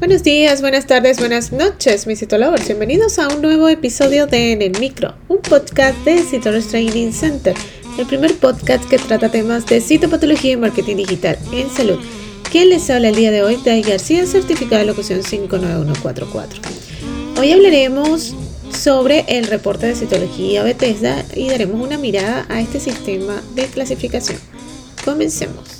Buenos días, buenas tardes, buenas noches, mis citolovers. Bienvenidos a un nuevo episodio de En el Micro, un podcast de Citologers Training Center, el primer podcast que trata temas de citopatología y marketing digital en salud. ¿Quién les habla el día de hoy? Day García, certificado de locución 59144. Hoy hablaremos sobre el reporte de citología Bethesda y daremos una mirada a este sistema de clasificación. Comencemos.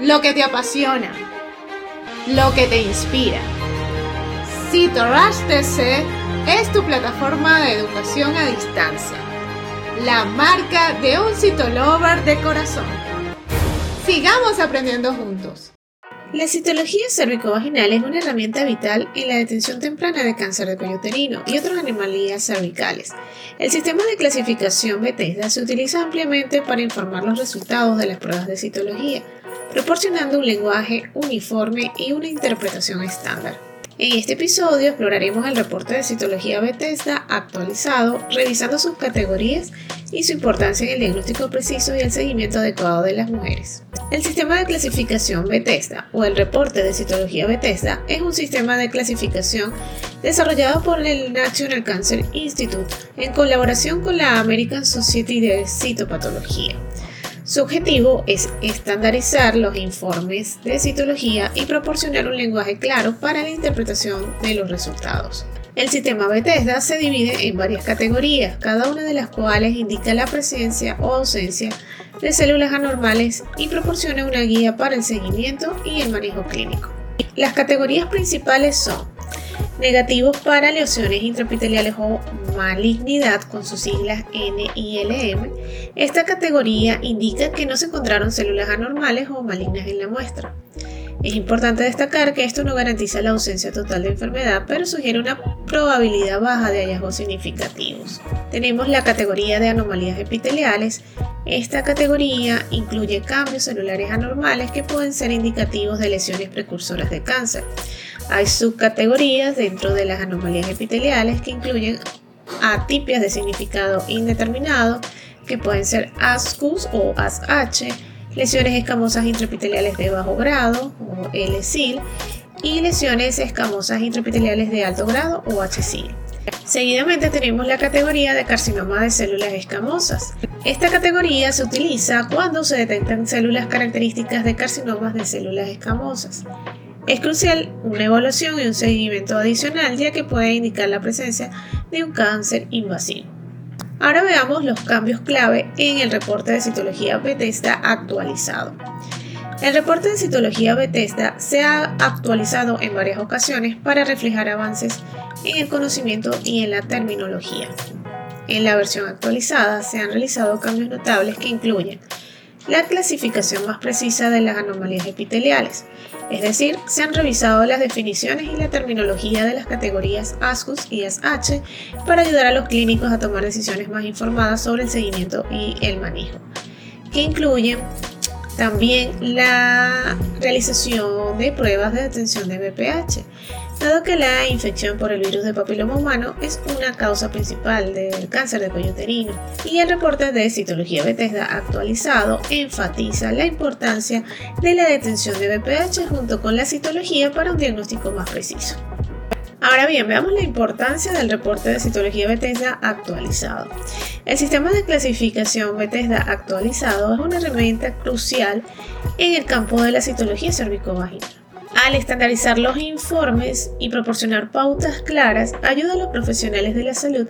lo que te apasiona, lo que te inspira. CitoRush TC es tu plataforma de educación a distancia, la marca de un citolover de corazón. Sigamos aprendiendo juntos. La citología cervicovaginal es una herramienta vital en la detención temprana de cáncer de cuello uterino y otras anomalías cervicales. El sistema de clasificación Bethesda se utiliza ampliamente para informar los resultados de las pruebas de citología proporcionando un lenguaje uniforme y una interpretación estándar. En este episodio exploraremos el reporte de citología Bethesda actualizado, revisando sus categorías y su importancia en el diagnóstico preciso y el seguimiento adecuado de las mujeres. El sistema de clasificación Bethesda o el reporte de citología Bethesda es un sistema de clasificación desarrollado por el National Cancer Institute en colaboración con la American Society de Citopatología. Su objetivo es estandarizar los informes de citología y proporcionar un lenguaje claro para la interpretación de los resultados. El sistema Bethesda se divide en varias categorías, cada una de las cuales indica la presencia o ausencia de células anormales y proporciona una guía para el seguimiento y el manejo clínico. Las categorías principales son negativos para lesiones intraepiteliales o malignidad con sus siglas NILM. Esta categoría indica que no se encontraron células anormales o malignas en la muestra. Es importante destacar que esto no garantiza la ausencia total de enfermedad, pero sugiere una probabilidad baja de hallazgos significativos. Tenemos la categoría de anomalías epiteliales. Esta categoría incluye cambios celulares anormales que pueden ser indicativos de lesiones precursoras de cáncer. Hay subcategorías dentro de las anomalías epiteliales que incluyen atipias de significado indeterminado, que pueden ser ASCUS o ASH, lesiones escamosas intraepiteliales de bajo grado o LSIL y lesiones escamosas intraepiteliales de alto grado o HSIL. Seguidamente tenemos la categoría de carcinoma de células escamosas. Esta categoría se utiliza cuando se detectan células características de carcinomas de células escamosas. Es crucial una evaluación y un seguimiento adicional ya que puede indicar la presencia de un cáncer invasivo. Ahora veamos los cambios clave en el reporte de citología Bethesda actualizado. El reporte de citología Bethesda se ha actualizado en varias ocasiones para reflejar avances en el conocimiento y en la terminología. En la versión actualizada se han realizado cambios notables que incluyen la clasificación más precisa de las anomalías epiteliales, es decir, se han revisado las definiciones y la terminología de las categorías ASCUS y SH para ayudar a los clínicos a tomar decisiones más informadas sobre el seguimiento y el manejo, que incluyen también la realización de pruebas de detención de BPH, dado que la infección por el virus de papiloma humano es una causa principal del cáncer de cuello uterino, y el reporte de citología Bethesda actualizado enfatiza la importancia de la detención de BPH junto con la citología para un diagnóstico más preciso. Ahora bien, veamos la importancia del reporte de citología Bethesda actualizado. El sistema de clasificación Bethesda actualizado es una herramienta crucial en el campo de la citología cervicovaginal. Al estandarizar los informes y proporcionar pautas claras, ayuda a los profesionales de la salud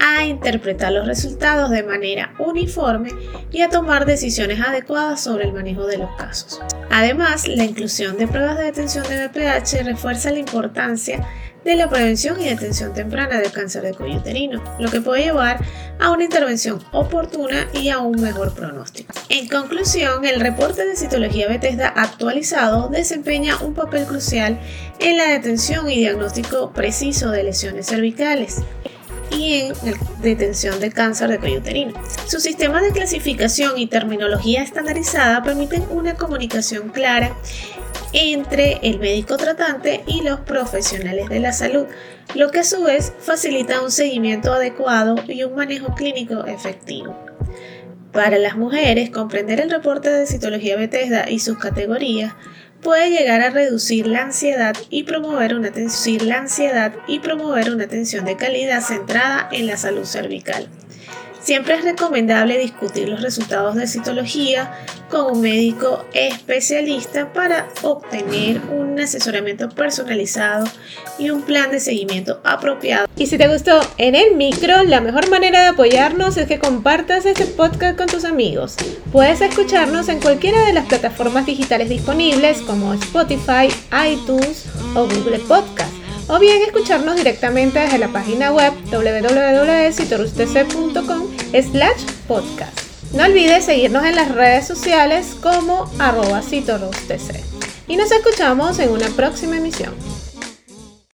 a interpretar los resultados de manera uniforme y a tomar decisiones adecuadas sobre el manejo de los casos. Además, la inclusión de pruebas de detención de BPH refuerza la importancia de la prevención y detención temprana del cáncer de cuello uterino, lo que puede llevar a una intervención oportuna y a un mejor pronóstico. En conclusión, el reporte de citología Bethesda actualizado desempeña un papel crucial en la detención y diagnóstico preciso de lesiones cervicales y en la detención de cáncer de cuello uterino. Su sistema de clasificación y terminología estandarizada permiten una comunicación clara entre el médico tratante y los profesionales de la salud, lo que a su vez facilita un seguimiento adecuado y un manejo clínico efectivo. Para las mujeres, comprender el reporte de citología Bethesda y sus categorías puede llegar a reducir la ansiedad y promover una, la una atención de calidad centrada en la salud cervical. Siempre es recomendable discutir los resultados de citología con un médico especialista para obtener un asesoramiento personalizado y un plan de seguimiento apropiado. Y si te gustó en el micro, la mejor manera de apoyarnos es que compartas este podcast con tus amigos. Puedes escucharnos en cualquiera de las plataformas digitales disponibles como Spotify, iTunes o Google Podcast o bien escucharnos directamente desde la página web www.citorustc.com slash podcast. No olvides seguirnos en las redes sociales como arroba Y nos escuchamos en una próxima emisión.